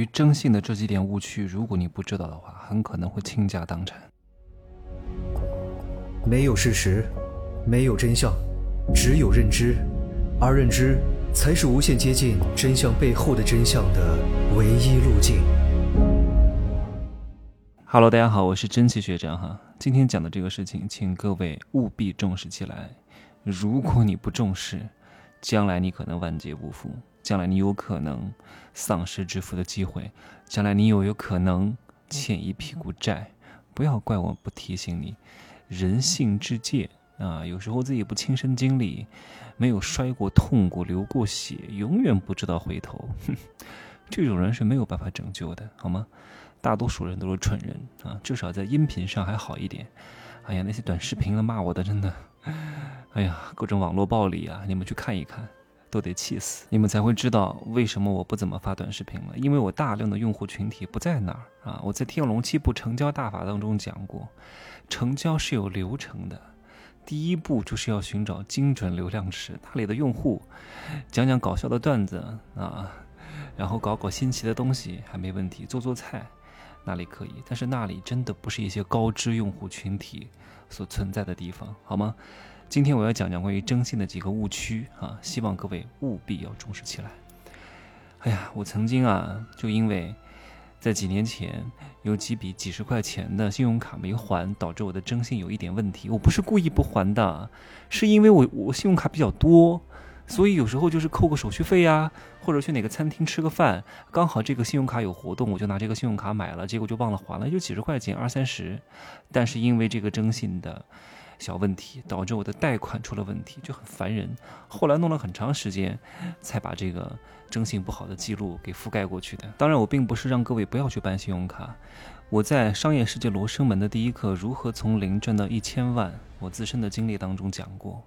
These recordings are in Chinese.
于征信的这几点误区，如果你不知道的话，很可能会倾家荡产。没有事实，没有真相，只有认知，而认知才是无限接近真相背后的真相的唯一路径。Hello，大家好，我是真气学长哈。今天讲的这个事情，请各位务必重视起来。如果你不重视，将来你可能万劫不复，将来你有可能丧失致富的机会，将来你又有可能欠一屁股债。不要怪我不提醒你，人性之戒啊，有时候自己不亲身经历，没有摔过、痛过、流过血，永远不知道回头。哼，这种人是没有办法拯救的，好吗？大多数人都是蠢人啊，至少在音频上还好一点。哎呀，那些短视频的骂我的，真的。哎呀，各种网络暴力啊，你们去看一看，都得气死。你们才会知道为什么我不怎么发短视频了，因为我大量的用户群体不在那儿啊。我在《天龙七步成交大法》当中讲过，成交是有流程的，第一步就是要寻找精准流量池，那里的用户讲讲搞笑的段子啊，然后搞搞新奇的东西还没问题，做做菜那里可以，但是那里真的不是一些高知用户群体。所存在的地方，好吗？今天我要讲讲关于征信的几个误区啊，希望各位务必要重视起来。哎呀，我曾经啊，就因为在几年前有几笔几十块钱的信用卡没还，导致我的征信有一点问题。我不是故意不还的，是因为我我信用卡比较多。所以有时候就是扣个手续费呀，或者去哪个餐厅吃个饭，刚好这个信用卡有活动，我就拿这个信用卡买了，结果就忘了还了，就几十块钱，二三十。但是因为这个征信的小问题，导致我的贷款出了问题，就很烦人。后来弄了很长时间，才把这个征信不好的记录给覆盖过去的。当然，我并不是让各位不要去办信用卡。我在《商业世界罗生门》的第一课《如何从零赚到一千万》，我自身的经历当中讲过。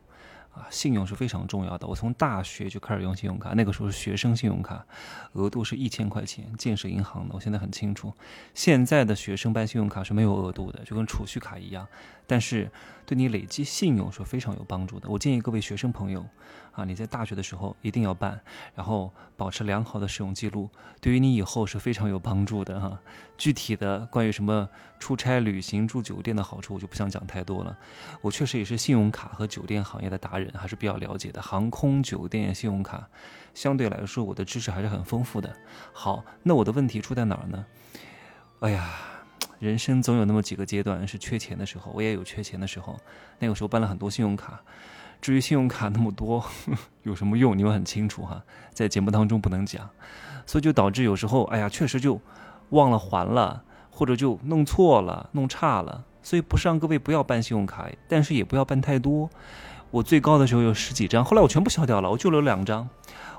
啊，信用是非常重要的。我从大学就开始用信用卡，那个时候是学生信用卡，额度是一千块钱，建设银行的。我现在很清楚，现在的学生办信用卡是没有额度的，就跟储蓄卡一样。但是对你累积信用是非常有帮助的。我建议各位学生朋友，啊，你在大学的时候一定要办，然后保持良好的使用记录，对于你以后是非常有帮助的哈。具体的关于什么出差、旅行、住酒店的好处，我就不想讲太多了。我确实也是信用卡和酒店行业的达人，人还是比较了解的。航空、酒店、信用卡，相对来说我的知识还是很丰富的。好，那我的问题出在哪儿呢？哎呀。人生总有那么几个阶段是缺钱的时候，我也有缺钱的时候。那个时候办了很多信用卡，至于信用卡那么多 有什么用，你们很清楚哈，在节目当中不能讲，所以就导致有时候，哎呀，确实就忘了还了，或者就弄错了、弄差了。所以不是让各位不要办信用卡，但是也不要办太多。我最高的时候有十几张，后来我全部消掉了，我就留两张，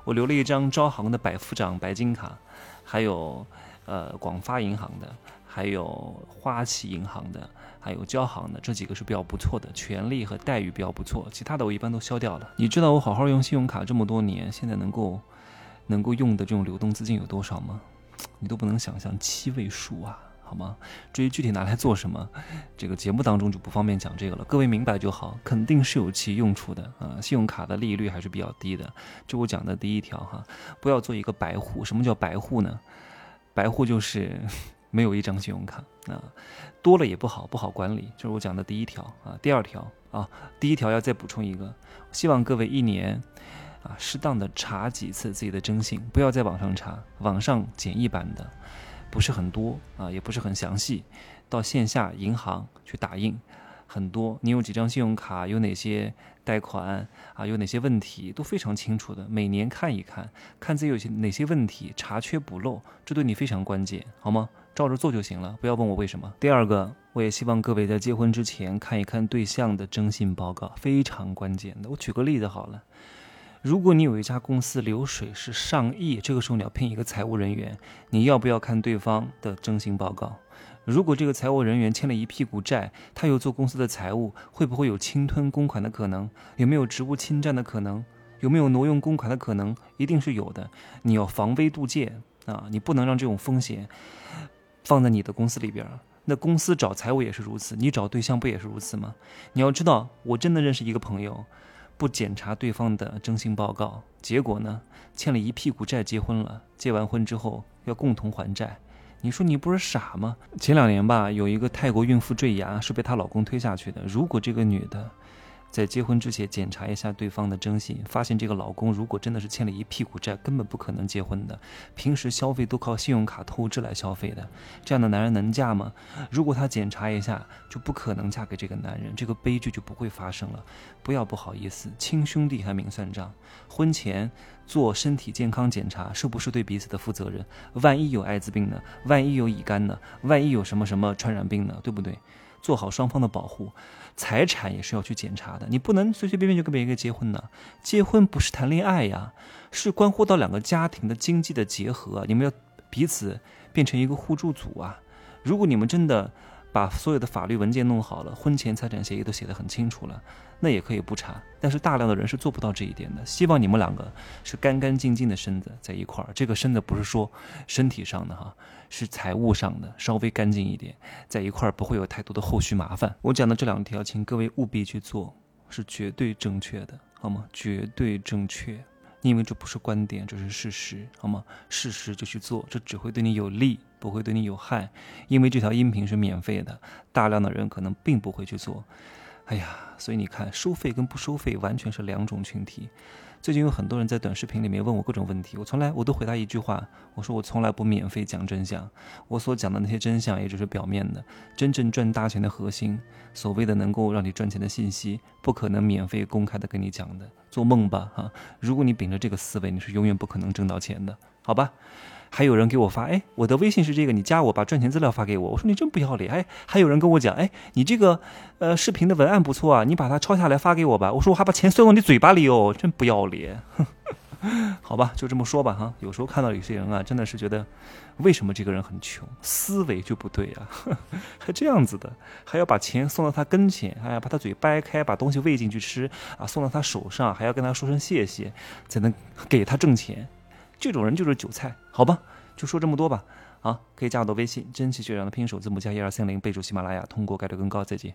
我留了一张招行的百富长白金卡，还有呃广发银行的。还有花旗银行的，还有交行的，这几个是比较不错的，权利和待遇比较不错。其他的我一般都消掉了。你知道我好好用信用卡这么多年，现在能够能够用的这种流动资金有多少吗？你都不能想象，七位数啊，好吗？至于具体拿来做什么，这个节目当中就不方便讲这个了。各位明白就好，肯定是有其用处的啊。信用卡的利率还是比较低的，这我讲的第一条哈，不要做一个白户。什么叫白户呢？白户就是。没有一张信用卡啊，多了也不好，不好管理，就是我讲的第一条啊。第二条啊，第一条要再补充一个，希望各位一年啊，适当的查几次自己的征信，不要在网上查，网上简易版的不是很多啊，也不是很详细，到线下银行去打印。很多，你有几张信用卡，有哪些贷款啊？有哪些问题都非常清楚的。每年看一看，看自己有些哪些问题，查缺补漏，这对你非常关键，好吗？照着做就行了，不要问我为什么。第二个，我也希望各位在结婚之前看一看对象的征信报告，非常关键的。我举个例子好了，如果你有一家公司流水是上亿，这个时候你要聘一个财务人员，你要不要看对方的征信报告？如果这个财务人员欠了一屁股债，他又做公司的财务，会不会有侵吞公款的可能？有没有职务侵占的可能？有没有挪用公款的可能？一定是有的。你要防微杜渐啊！你不能让这种风险放在你的公司里边。那公司找财务也是如此，你找对象不也是如此吗？你要知道，我真的认识一个朋友，不检查对方的征信报告，结果呢，欠了一屁股债，结婚了，结完婚之后要共同还债。你说你不是傻吗？前两年吧，有一个泰国孕妇坠崖是被她老公推下去的。如果这个女的。在结婚之前检查一下对方的征信，发现这个老公如果真的是欠了一屁股债，根本不可能结婚的。平时消费都靠信用卡透支来消费的，这样的男人能嫁吗？如果她检查一下，就不可能嫁给这个男人，这个悲剧就不会发生了。不要不好意思，亲兄弟还明算账。婚前做身体健康检查，是不是对彼此的负责任？万一有艾滋病呢？万一有乙肝呢？万一有什么什么传染病呢？对不对？做好双方的保护，财产也是要去检查的。你不能随随便便就跟别人一个结婚呢。结婚不是谈恋爱呀，是关乎到两个家庭的经济的结合。你们要彼此变成一个互助组啊。如果你们真的把所有的法律文件弄好了，婚前财产协议都写得很清楚了。那也可以不查，但是大量的人是做不到这一点的。希望你们两个是干干净净的身子在一块儿，这个身子不是说身体上的哈，是财务上的，稍微干净一点，在一块儿不会有太多的后续麻烦。我讲的这两条，请各位务必去做，是绝对正确的，好吗？绝对正确，因为这不是观点，这是事实，好吗？事实就去做，这只会对你有利，不会对你有害。因为这条音频是免费的，大量的人可能并不会去做。哎呀，所以你看，收费跟不收费完全是两种群体。最近有很多人在短视频里面问我各种问题，我从来我都回答一句话，我说我从来不免费讲真相，我所讲的那些真相也只是表面的，真正赚大钱的核心，所谓的能够让你赚钱的信息，不可能免费公开的跟你讲的，做梦吧哈！如果你秉着这个思维，你是永远不可能挣到钱的，好吧？还有人给我发，哎，我的微信是这个，你加我，把赚钱资料发给我。我说你真不要脸，哎，还有人跟我讲，哎，你这个呃视频的文案不错啊，你把它抄下来发给我吧。我说我还把钱塞到你嘴巴里哦，真不要脸。好吧，就这么说吧哈。有时候看到有些人啊，真的是觉得，为什么这个人很穷，思维就不对啊，还这样子的，还要把钱送到他跟前，还要把他嘴掰开，把东西喂进去吃啊，送到他手上，还要跟他说声谢谢，才能给他挣钱。这种人就是韭菜，好吧，就说这么多吧。啊，可以加我的微信，真奇学长的拼音首字母加一二三零，备注喜马拉雅，通过概率更高。再见。